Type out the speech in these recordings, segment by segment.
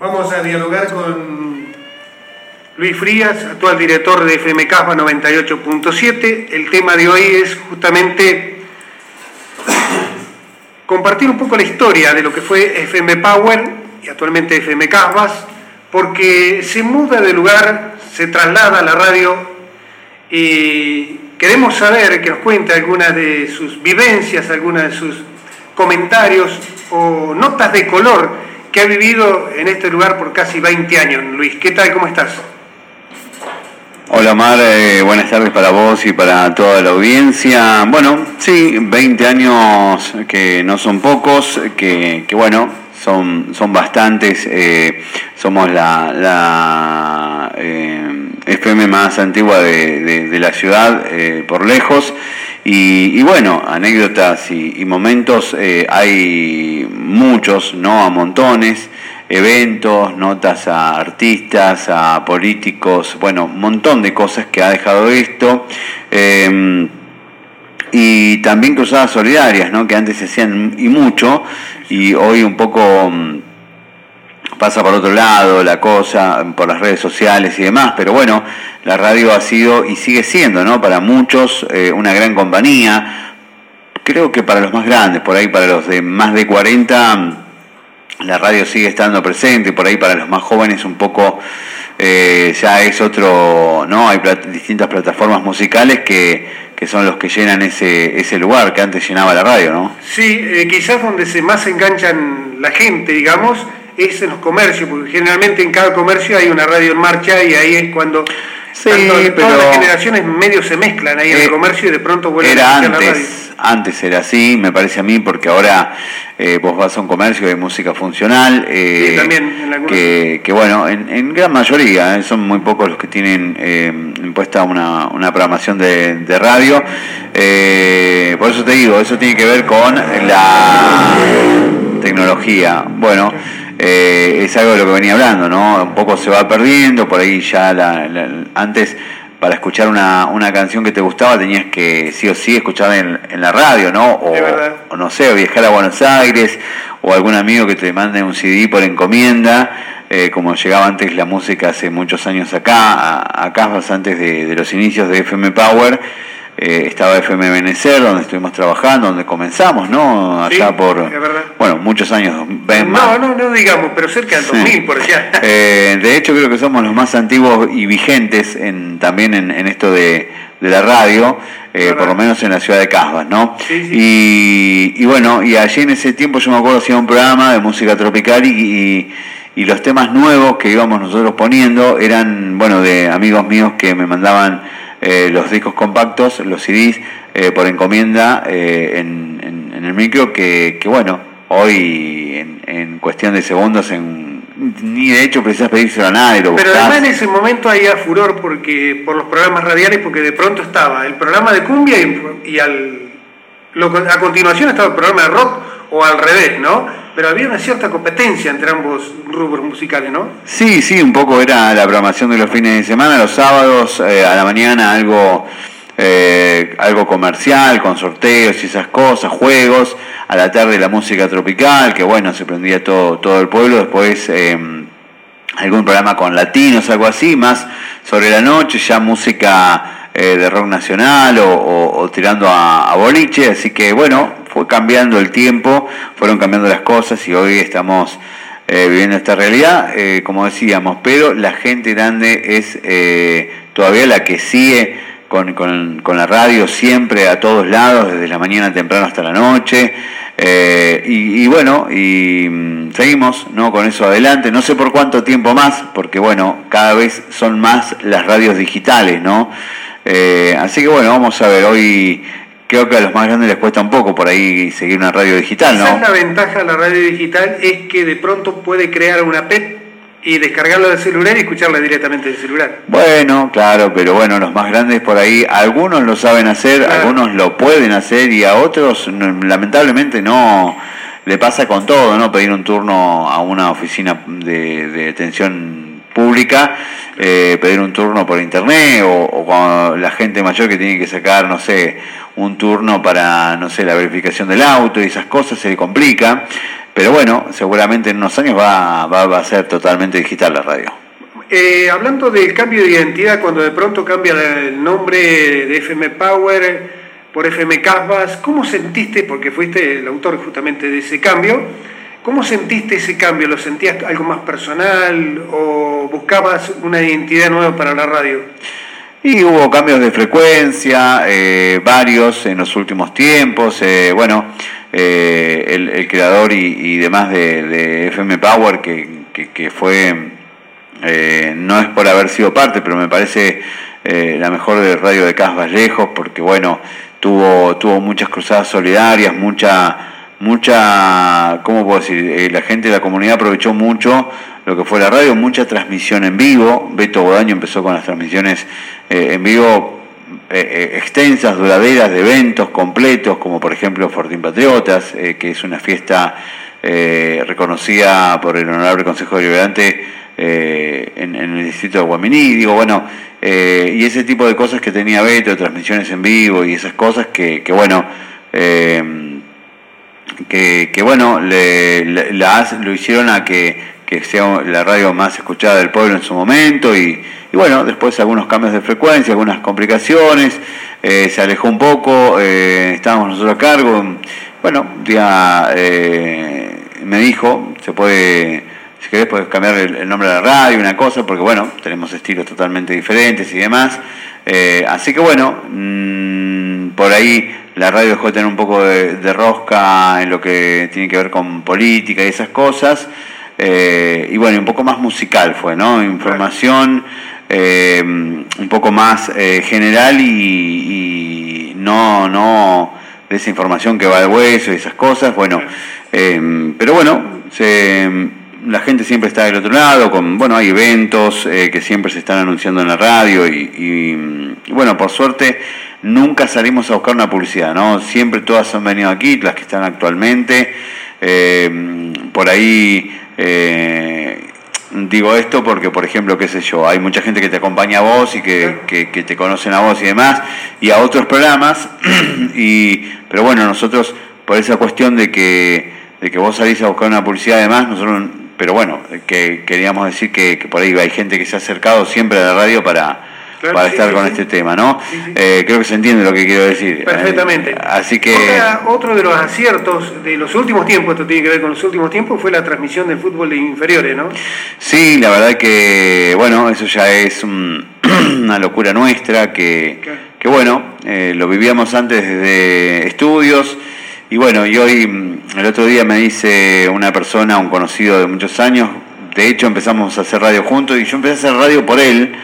Vamos a dialogar con Luis Frías, actual director de FM Casma 98.7. El tema de hoy es justamente compartir un poco la historia de lo que fue FM Power y actualmente FM Casbas, porque se muda de lugar, se traslada a la radio y queremos saber que nos cuente algunas de sus vivencias, algunas de sus comentarios o notas de color que ha vivido en este lugar por casi 20 años. Luis, ¿qué tal? ¿Cómo estás? Hola Mar, eh, buenas tardes para vos y para toda la audiencia. Bueno, sí, 20 años que no son pocos, que, bueno, son, son bastantes. Eh, somos la, eh, FM más antigua de, la ciudad por lejos. Y, bueno, anécdotas y, momentos hay muchos, no a montones, eventos, notas a artistas, a políticos, bueno, un montón de cosas que ha dejado esto. Em, y también cruzadas solidarias, ¿no? que antes se hacían y mucho, y hoy un poco mm, pasa por otro lado la cosa, por las redes sociales y demás, pero bueno, la radio ha sido y sigue siendo, ¿no? Para muchos eh, una gran compañía, creo que para los más grandes, por ahí para los de más de 40, la radio sigue estando presente, por ahí para los más jóvenes un poco eh, ya es otro, ¿no? Hay distintas plataformas musicales que, son los que llenan ese, ese lugar que antes llenaba la radio, ¿no? Sí, eh, quizás donde se más enganchan la gente, digamos, es en los comercios, porque generalmente en cada comercio hay una radio en marcha y ahí es cuando sí, pero todas las generaciones medio se mezclan ahí en el eh, comercio y de pronto vuelven a la radio antes era así, me parece a mí, porque ahora eh, vos vas a un comercio de música funcional, eh, también, que, que, bueno, en, gran mayoría, eh, son muy pocos los que tienen impuesta una, una programación de, de radio. por eso te digo, eso tiene que ver con la tecnología. Bueno. Es algo de lo que venía hablando, ¿no? Un poco se va perdiendo, por ahí ya la, antes para escuchar una, una, canción que te gustaba tenías que sí o sí escuchar en, en la radio, ¿no? O, no sé, viajar a Buenos Aires, o algún amigo que te mande un CD por encomienda, eh, como llegaba antes la música hace muchos años acá, acá antes de, de los inicios de FM Power eh, estaba FM Benecer, donde estuvimos trabajando, donde comenzamos, ¿no? Allá por, bueno, muchos años. no, no, no digamos, pero cerca del 2000 por allá. Eh, de hecho, creo que somos los más antiguos y vigentes en, también en, esto de, la radio, eh, por lo menos en la ciudad de Casbas, ¿no? Y, y, bueno, y allí en ese tiempo yo me acuerdo hacía un programa de música tropical y, y los temas nuevos que íbamos nosotros poniendo eran, bueno, de amigos míos que me mandaban eh, los discos compactos, los CDs, eh, por encomienda eh, en, en, el micro, que, que bueno, hoy en, en, cuestión de segundos, en, ni de hecho precisas pedírselo a nadie. Lo Pero además en ese momento había furor porque por los programas radiales, porque de pronto estaba el programa de cumbia y, al, a continuación estaba el programa de rock o al revés, ¿no? pero había una cierta competencia entre ambos rubros musicales, ¿no? Sí, sí, un poco era la programación de los fines de semana, los sábados eh, a la mañana algo, eh, algo comercial, con sorteos y esas cosas, juegos, a la tarde la música tropical, que bueno, se prendía todo, todo el pueblo, después em, algún programa con latinos, algo así, más sobre la noche, ya música eh, de rock nacional o, tirando a boliche, así que bueno, cambiando el tiempo, fueron cambiando las cosas y hoy estamos eh, viviendo esta realidad, eh, como decíamos, pero la gente grande es eh, todavía la que sigue con, la radio siempre a todos lados, desde la mañana temprano hasta la noche. Y, bueno, y mm, seguimos ¿no? con eso adelante. No sé por cuánto tiempo más, porque bueno, cada vez son más las radios digitales, ¿no? así que bueno, vamos a ver, hoy creo que a los más grandes les cuesta un poco por ahí seguir una radio digital, ¿no? la ventaja de la radio digital es que de pronto puede crear una PET y descargarla del celular y escucharla directamente del celular. Bueno, claro, pero bueno, los más grandes por ahí, algunos lo saben hacer, algunos lo pueden hacer y a otros lamentablemente no le pasa con todo, ¿no? Pedir un turno a una oficina de, de atención pública, eh, pedir un turno por internet o, o la gente mayor que tiene que sacar, no sé, un turno para, no sé, la verificación del auto y esas cosas se le complica. pero bueno, seguramente en unos años va, va, a ser totalmente digital la radio. Eh, hablando del cambio de identidad, cuando de pronto cambia el nombre de FM Power por FM Casbas, ¿cómo sentiste, porque fuiste el autor justamente de ese cambio, ¿cómo sentiste ese cambio? ¿Lo sentías algo más personal o buscabas una identidad nueva para la radio? Y hubo cambios de frecuencia, eh, varios en los últimos tiempos. Eh, bueno, eh, el, creador y, demás de, FM Power, que, fue, no es por haber sido parte, pero me parece la mejor de Radio de Cas Vallejos, porque bueno, tuvo, tuvo muchas cruzadas solidarias, mucha, mucha, ¿cómo puedo decir? la gente de la comunidad aprovechó mucho lo que fue la radio, mucha transmisión en vivo. Beto Bodaño empezó con las transmisiones eh, en vivo eh, eh, extensas, duraderas, de eventos completos, como por ejemplo Fortín Patriotas, que es una fiesta reconocida por el Honorable Consejo Deliberante en, en, el distrito de Guaminí. Digo, bueno, y ese tipo de cosas que tenía Beto, transmisiones en vivo y esas cosas que, que bueno, que, que, bueno, le, lo hicieron a que que sea la radio más escuchada del pueblo en su momento y, bueno, después algunos cambios de frecuencia, algunas complicaciones, eh, se alejó un poco, eh, estábamos nosotros a cargo, bueno, un día eh, me dijo, se puede, si querés puedes cambiar el, nombre de la radio, una cosa, porque bueno, tenemos estilos totalmente diferentes y demás, así que bueno, mm, por ahí la radio dejó de tener un poco de rosca en lo que tiene que ver con política y esas cosas, eh, y bueno, un poco más musical fue, ¿no? Información eh, un poco más eh, general y, no, no de esa información que va al hueso y esas cosas, bueno, pero bueno, la gente siempre está del otro lado, con, bueno, hay eventos que siempre se están anunciando en la radio y, y, bueno, por suerte nunca salimos a buscar una publicidad, ¿no? Siempre todas han venido aquí, las que están actualmente, por ahí eh, digo esto porque, por ejemplo, qué sé yo, hay mucha gente que te acompaña a vos y que, te conocen a vos y demás, y a otros programas, y, pero bueno, nosotros, por esa cuestión de que, de que vos salís a buscar una publicidad además, nosotros, pero bueno, que queríamos decir que, que por ahí hay gente que se ha acercado siempre a la radio para para estar con este tema, ¿no? Eh, creo que se entiende lo que quiero decir. Perfectamente. Eh, así que... otro de los aciertos de los últimos tiempos, esto tiene que ver con los últimos tiempos, fue la transmisión del fútbol de inferiores, ¿no? Sí, la verdad que, bueno, eso ya es una locura nuestra, que, que bueno, eh, lo vivíamos antes desde estudios. Y bueno, y hoy, mm, el otro día me dice una persona, un conocido de muchos años, de hecho empezamos a hacer radio juntos y yo empecé a hacer radio por él,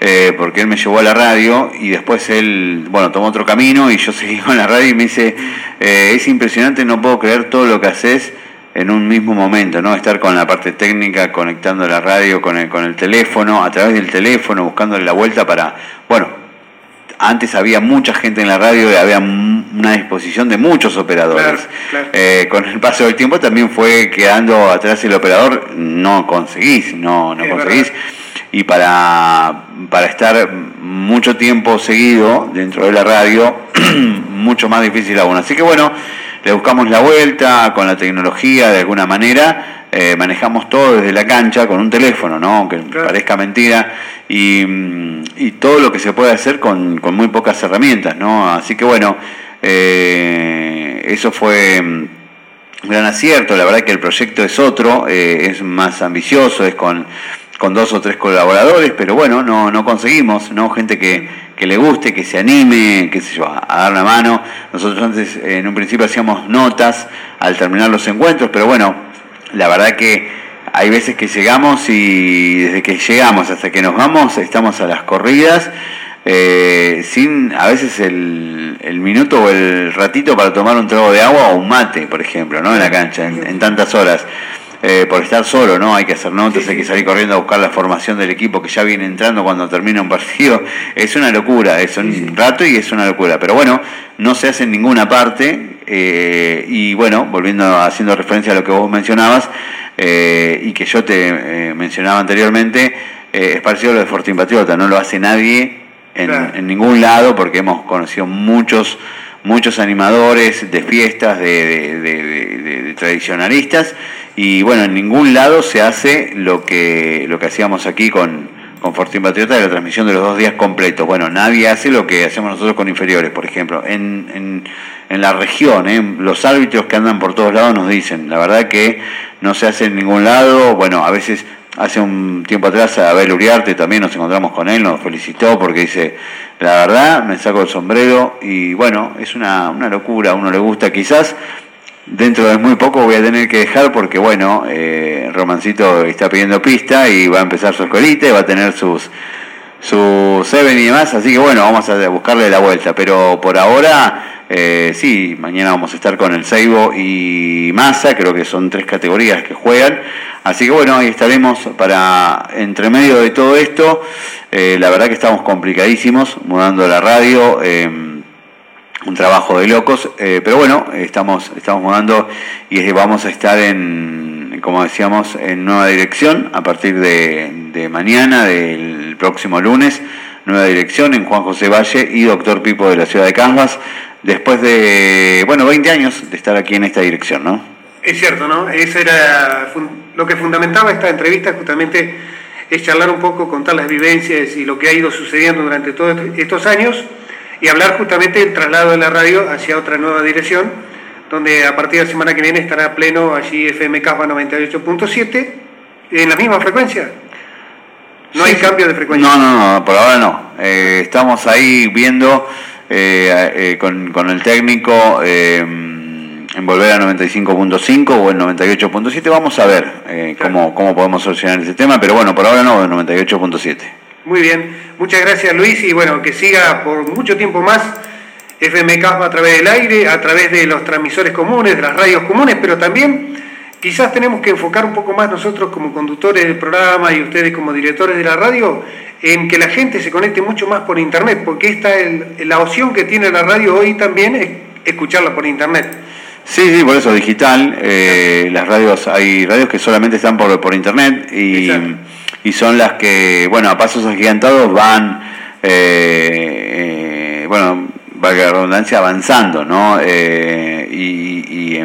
eh, porque él me llevó a la radio y después él, bueno, tomó otro camino y yo seguí con la radio y me dice, eh, es impresionante, no puedo creer todo lo que haces en un mismo momento, ¿no? Estar con la parte técnica, conectando la radio con el, con el teléfono, a través del teléfono, buscándole la vuelta para, bueno, antes había mucha gente en la radio y había una disposición de muchos operadores. Eh, con el paso del tiempo también fue quedando atrás el operador, no conseguís, no, no conseguís y para, para estar mucho tiempo seguido dentro de la radio, mucho más difícil aún. Así que bueno, le buscamos la vuelta con la tecnología de alguna manera, eh, manejamos todo desde la cancha con un teléfono, ¿no? aunque parezca mentira, y, y, todo lo que se puede hacer con, con muy pocas herramientas. ¿no? Así que bueno, eh, eso fue un gran acierto, la verdad que el proyecto es otro, eh, es más ambicioso, es con con dos o tres colaboradores, pero bueno, no, no conseguimos, ¿no? Gente que, que le guste, que se anime, qué sé yo, a, dar la mano. Nosotros antes, en un principio, hacíamos notas al terminar los encuentros, pero bueno, la verdad que hay veces que llegamos y desde que llegamos hasta que nos vamos, estamos a las corridas. Eh, sin a veces el, el, minuto o el ratito para tomar un trago de agua o un mate, por ejemplo, ¿no? en la cancha, en tantas horas. Eh, por estar solo, ¿no? Hay que hacer notas, hay que salir corriendo a buscar la formación del equipo que ya viene entrando cuando termina un partido. Es una locura, es un rato y es una locura. Pero bueno, no se hace en ninguna parte. Eh, y bueno, volviendo, haciendo referencia a lo que vos mencionabas eh, y que yo te mencionaba anteriormente, es parecido a lo de Fortín Patriota, no lo hace nadie en, en ningún lado porque hemos conocido muchos muchos animadores de fiestas, de, tradicionalistas, y bueno, en ningún lado se hace lo que, lo que hacíamos aquí con, con Fortín Patriota de la transmisión de los dos días completos. Bueno, nadie hace lo que hacemos nosotros con inferiores, por ejemplo. En, en, la región, ¿eh? los árbitros que andan por todos lados nos dicen, la verdad que no se hace en ningún lado, bueno, a veces hace un tiempo atrás Abel Uriarte también nos encontramos con él, nos felicitó porque dice, la verdad, me saco el sombrero y bueno, es una, una locura, a uno le gusta quizás. Dentro de muy poco voy a tener que dejar porque, bueno, eh, Romancito está pidiendo pista y va a empezar su escuelita y va a tener sus, su Seven y demás, así que bueno, vamos a buscarle la vuelta, pero por ahora eh, sí, mañana vamos a estar con el Seibo y Massa, creo que son tres categorías que juegan, así que bueno, ahí estaremos para, entre medio de todo esto, eh, la verdad que estamos complicadísimos, mudando la radio, eh, un trabajo de locos, pero bueno, estamos, estamos mudando y vamos a estar en, como decíamos, en nueva dirección a partir de, de mañana, del próximo lunes, nueva dirección en Juan José Valle y Doctor Pipo de la ciudad de Canvas después de, bueno, 20 años de estar aquí en esta dirección, ¿no? Es cierto, ¿no? Eso era lo que fundamentaba esta entrevista, justamente es charlar un poco, contar las vivencias y lo que ha ido sucediendo durante todos estos años y hablar justamente del traslado de la radio hacia otra nueva dirección, donde a partir de la semana que viene estará pleno allí FM Cava 98.7 en la misma frecuencia. No hay cambio de frecuencia. No, no, no, por ahora no. Eh, estamos ahí viendo eh, eh, con, con, el técnico eh, en volver a 95.5 o en 98.7. Vamos a ver eh, cómo, cómo podemos solucionar ese tema, pero bueno, por ahora no, en 98.7. Muy bien, muchas gracias Luis y bueno, que siga por mucho tiempo más FMK a través del aire, a través de los transmisores comunes, de las radios comunes, pero también quizás tenemos que enfocar un poco más nosotros como conductores del programa y ustedes como directores de la radio en que la gente se conecte mucho más por internet, porque esta es la opción que tiene la radio hoy también es escucharla por internet. Sí, sí, por eso digital. Eh, las radios, hay radios que solamente están por, por internet y, y, son las que, bueno, a pasos agigantados van, eh, eh, bueno, valga la redundancia, avanzando, ¿no? y, y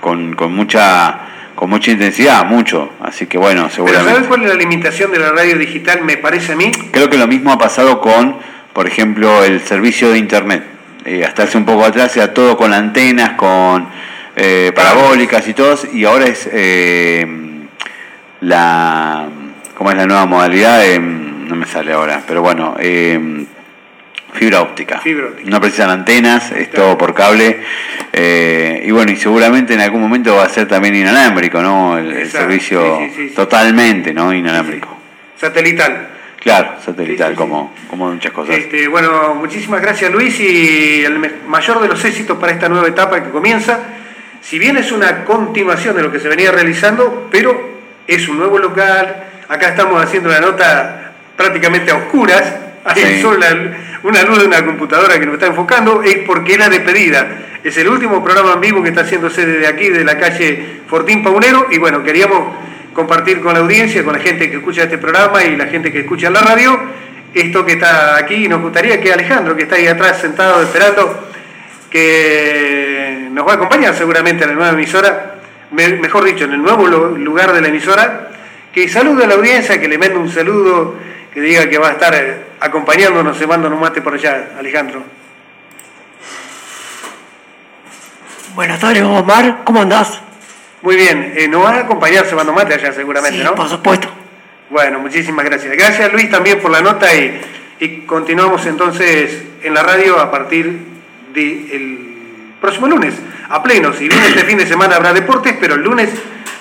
con, con mucha con mucha intensidad, mucho. Así que bueno, seguramente. ¿Sabes cuál es la limitación de la radio digital, me parece a mí? Creo que lo mismo ha pasado con, por ejemplo, el servicio de Internet. Eh, hasta hace un poco atrás era todo con antenas, con eh, parabólicas y todos, y ahora es eh, la. ¿Cómo es la nueva modalidad? no me sale ahora, pero bueno. Fibra óptica. No precisan antenas, es todo por cable. Eh, y bueno, y seguramente en algún momento va a ser también inalámbrico, ¿no? El, servicio totalmente, ¿no? Inalámbrico. Satelital. Claro, satelital, como, como muchas cosas. Este, bueno, muchísimas gracias Luis y el mayor de los éxitos para esta nueva etapa que comienza. Si bien es una continuación de lo que se venía realizando, pero es un nuevo local. Acá estamos haciendo la nota prácticamente a oscuras. Hay solo una luz de una computadora que nos está enfocando, es porque era de pedida. Es el último programa en vivo que está haciéndose desde aquí, de la calle Fortín Paunero, y bueno, queríamos compartir con la audiencia, con la gente que escucha este programa y la gente que escucha la radio, esto que está aquí, y nos gustaría que Alejandro, que está ahí atrás sentado esperando, que nos va a acompañar seguramente en la nueva emisora, mejor dicho, en el nuevo lugar de la emisora, que salude a la audiencia, que le mande un saludo, que diga que va a estar eh, acompañándonos, se manda un mate por allá, Alejandro. Buenas tardes, Omar, ¿cómo andás? Muy bien, eh, nos vas a acompañar Cebando Mate allá seguramente, sí, ¿no? por supuesto. Bueno, muchísimas gracias. Gracias Luis también por la nota y, y continuamos entonces en la radio a partir del próximo lunes, a pleno. Si bien este fin de semana habrá deportes, pero el lunes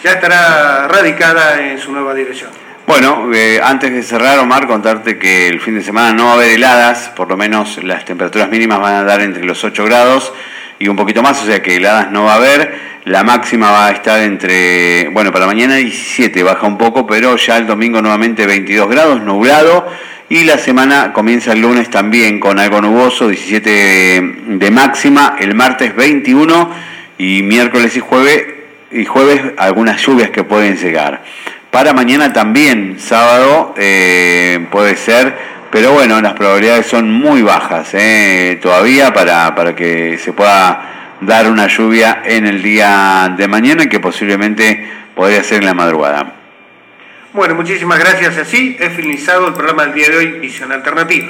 ya estará radicada en su nueva dirección. Bueno, eh, antes de cerrar, Omar, contarte que el fin de semana no va a haber heladas, por lo menos las temperaturas mínimas van a dar entre los 8 grados y un poquito más, o sea que heladas no va a haber. La máxima va a estar entre, bueno, para mañana 17, baja un poco, pero ya el domingo nuevamente 22 grados, nublado. Y la semana comienza el lunes también con algo nuboso, 17 de máxima, el martes 21 y miércoles y jueves, y jueves algunas lluvias que pueden llegar. Para mañana también, sábado, eh, puede ser, pero bueno, las probabilidades son muy bajas eh, todavía para, para que se pueda dar una lluvia en el día de mañana que posiblemente podría ser en la madrugada. Bueno, muchísimas gracias. Así he finalizado el programa del día de hoy, Visión Alternativa.